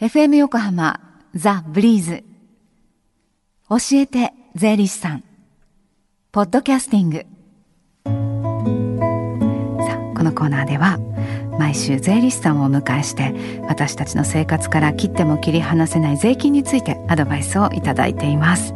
FM 横浜ザ・ブリーズ。教えて税理士さん。ポッドキャスティング。さあこのコーナーでは毎週税理士さんをお迎えして私たちの生活から切っても切り離せない税金についてアドバイスをいただいています、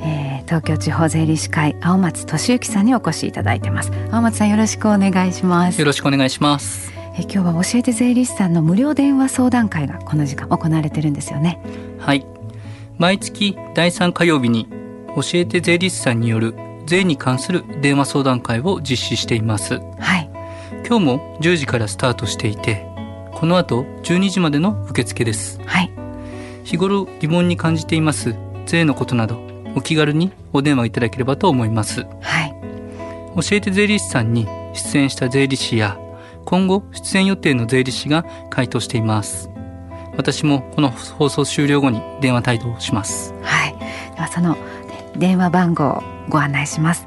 えー東京地方税理士会青松俊之さんにお越しいただいてます。青松さんよろしくお願いします。よろしくお願いします。え今日は教えて税理士さんの無料電話相談会がこの時間行われてるんですよねはい。毎月第3火曜日に教えて税理士さんによる税に関する電話相談会を実施しています。はい今日も10時からスタートしていて、この後12時までの受付です。はい日頃疑問に感じています税のことなどお気軽にお電話いただければと思います。はい教えて税理士さんに出演した税理士や今後出演予定の税理士が回答しています。私もこの放送終了後に電話対応します。はいではそのね電話番号をご案内します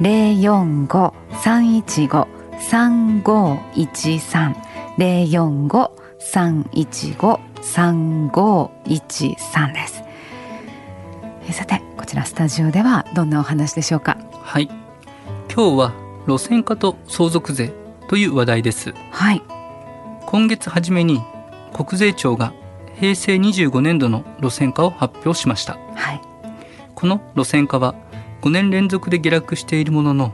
零四五三一五三五一三零四五三一五三五一三ですえさてこちらスタジオではどんなお話でしょうか？はい。今日は路線価と相続税という話題です。はい今月初めに国税庁が平成25年度の路線価を発表しました。はいこの路線価は5年連続で下落しているものの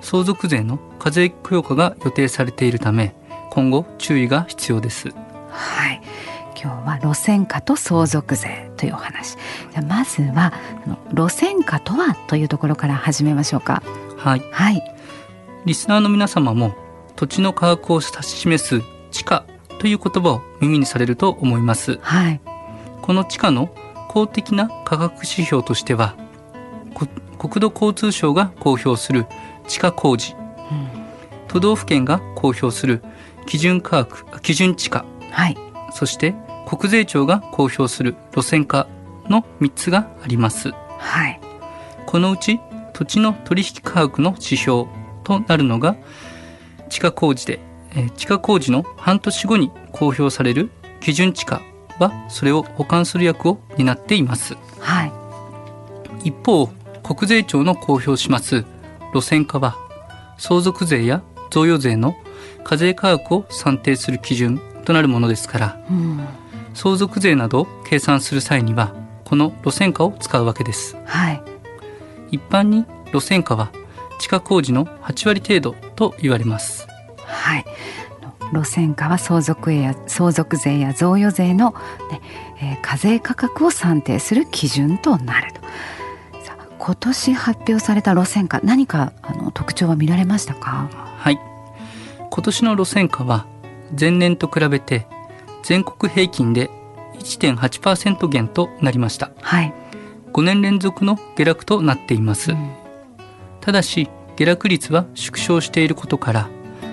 相続税の課税強化が予定されているため今後注意が必要です。はい今日は路線価と相続税というお話じゃあまずは路線価とはというところから始めましょうかはい。はいリスナーの皆様も土地の価格を指し示す地価という言葉を耳にされると思います。はい。この地価の公的な価格指標としてはこ国土交通省が公表する地価工事。都道府県が公表する基準価格基準地価はい。そして国税庁が公表する路線価の3つがあります。はい。このうち土地の取引価格の指標となるのが地価工事で、えー地価工事の半年後に公表される基準地価はそれを補完する役を担っています。はい。一方国税庁の公表します路線価は相続税や贈与税の課税価格を算定する基準となるものですからうん。相続税などを計算する際にはこの路線価を使うわけです。はい。一般に路線価は地下工事の8割程度と言われます。はい。路線価は相続税や相続税や贈与税の、ねえー課税価格を算定する基準となると。さあ今年発表された路線価何かあの特徴は見られましたか？はい。今年の路線価は前年と比べて全国平均で1.8%減となりました。はい、5年連続の下落となっています、うん。ただし下落率は縮小していることから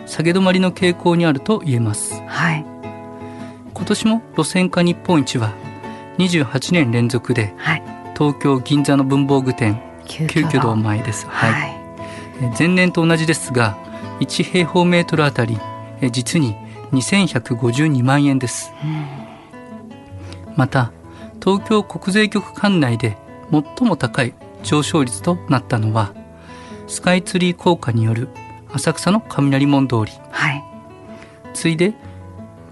下げ止まりの傾向にあると言えます。はい。今年も路線価日本一は28年連続ではい。東京銀座の文房具店急急遽堂前です、はい。え前年と同じですが1平方メートルあたりえ実に2152万円です。うん。また東京国税局管内で最も高い上昇率となったのはスカイツリー効果による浅草の雷門通り。はい、次いで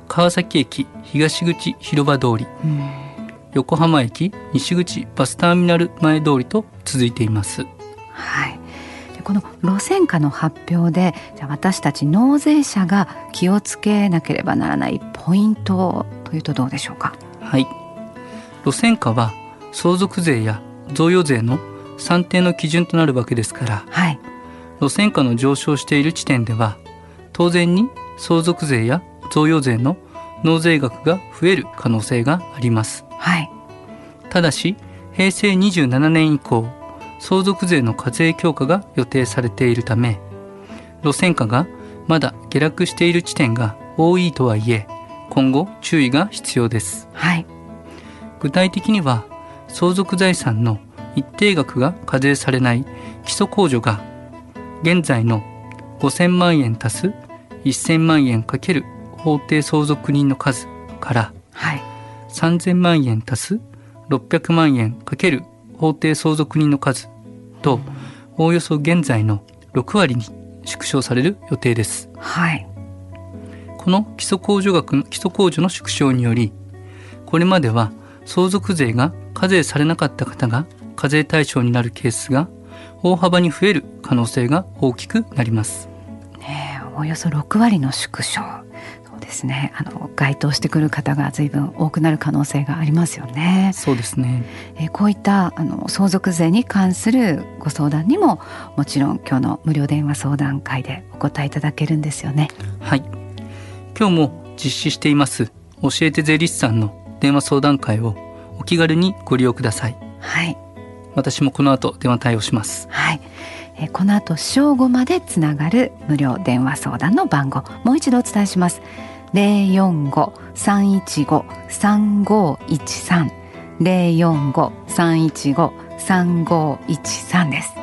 川崎駅東口広場通り。うん。横浜駅西口バスターミナル前通りと続いています。はい。でこの路線価の発表でじゃあ私たち納税者が気をつけなければならないポイントというとどうでしょうか？はい。路線価は相続税や贈与税の算定の基準となるわけですからはい。路線価の上昇している地点では当然に相続税や贈与税の納税額が増える可能性があります。はい。ただし平成27年以降相続税の課税強化が予定されているため路線価がまだ下落している地点が多いとはいえ今後注意が必要です。はい。具体的には相続財産の一定額が課税されない基礎控除が現在の5000万円足す1000万円かける法定相続人の数からはい。3000万円足す600万円かける法定相続人の数とおおよそ現在の6割に縮小される予定ですはい。この基礎控除額の基礎控除の縮小によりこれまでは相続税が課税されなかった方が課税対象になるケースが大幅に増える可能性が大きくなりますねえおよそ6割の縮小。そうですね。あの該当してくる方が随分多くなる可能性がありますよね。そうですねえーこういったあの相続税に関するご相談にももちろん今日の無料電話相談会でお答えいただけるんですよね。はい今日も実施しています教えて税理士さんの電話相談会をお気軽にご利用くださいはい。私もこの後電話対応しますはい。えこの後正午までつながる無料電話相談の番号もう一度お伝えします。零四五三一五三五一三零四五三一五三五一三です。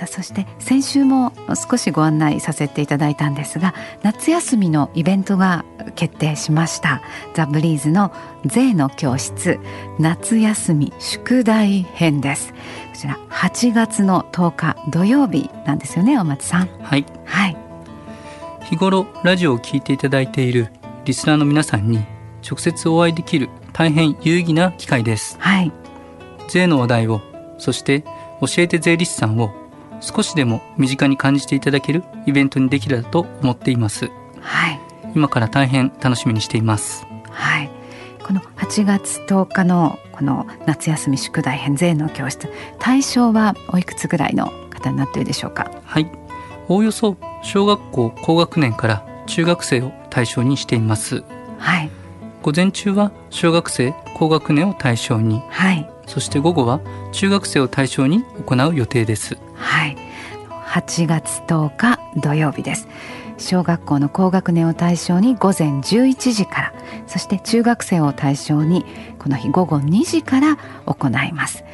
さあそして先週も少しご案内させていただいたんですが夏休みのイベントが決定しました。ザ・ブリーズの税の教室。夏休み宿題編です。こちら8月の10日土曜日なんですよね大松さん。はい。はい。日頃ラジオを聞いていただいているリスナーの皆さんに直接お会いできる大変有意義な機会です。はい。税の話題をそして教えて税理士さんを少しでも身近に感じていただけるイベントにできればと思っています。はい。今から大変楽しみにしています。はい。この8月10日のこの夏休み宿題編税の教室対象はおいくつぐらいの方になっているでしょうか？はい。おおよそ小学校高学年から中学生を対象にしています。はい。午前中は小学生高学年を対象に。はい。そして午後は中学生を対象に行う予定ですはい。8月10日土曜日です。小学校の高学年を対象に午前11時からそして中学生を対象にこの日午後2時から行います。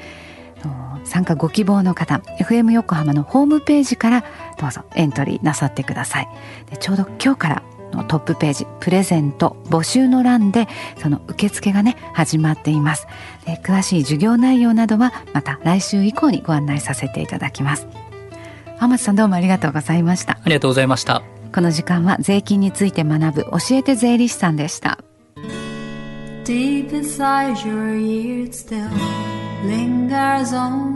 参加ご希望の方 FM 横浜のホームページからどうぞエントリーなさってください。でちょうど今日からのトップページプレゼント募集の欄でその受付がね始まっています。で詳しい授業内容などはまた来週以降にご案内させていただきます。天松さんどうもありがとうございました。ありがとうございました。この時間は税金について学ぶ教えて税理士さんでした。Deep inside your ears still lingers on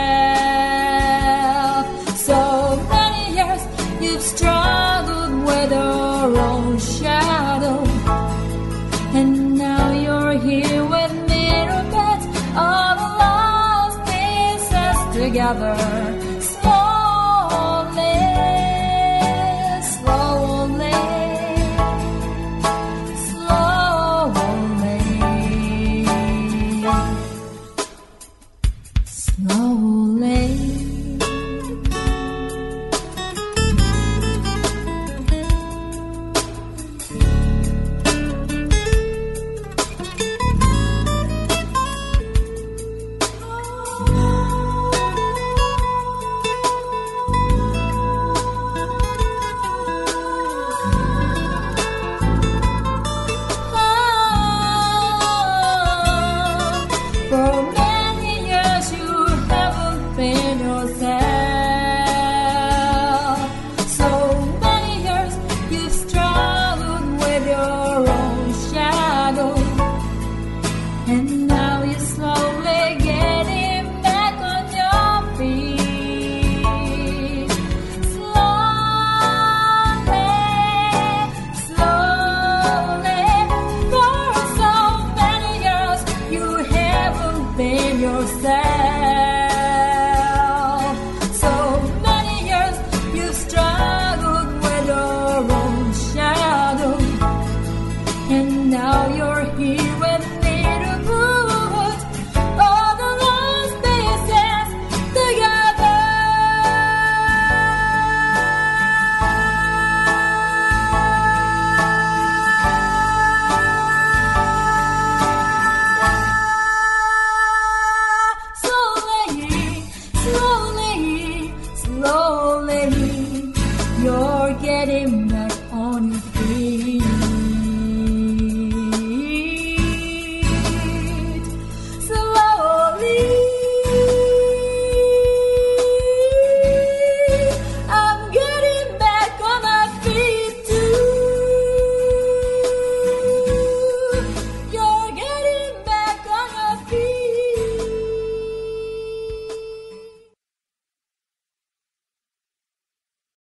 another. within yourself.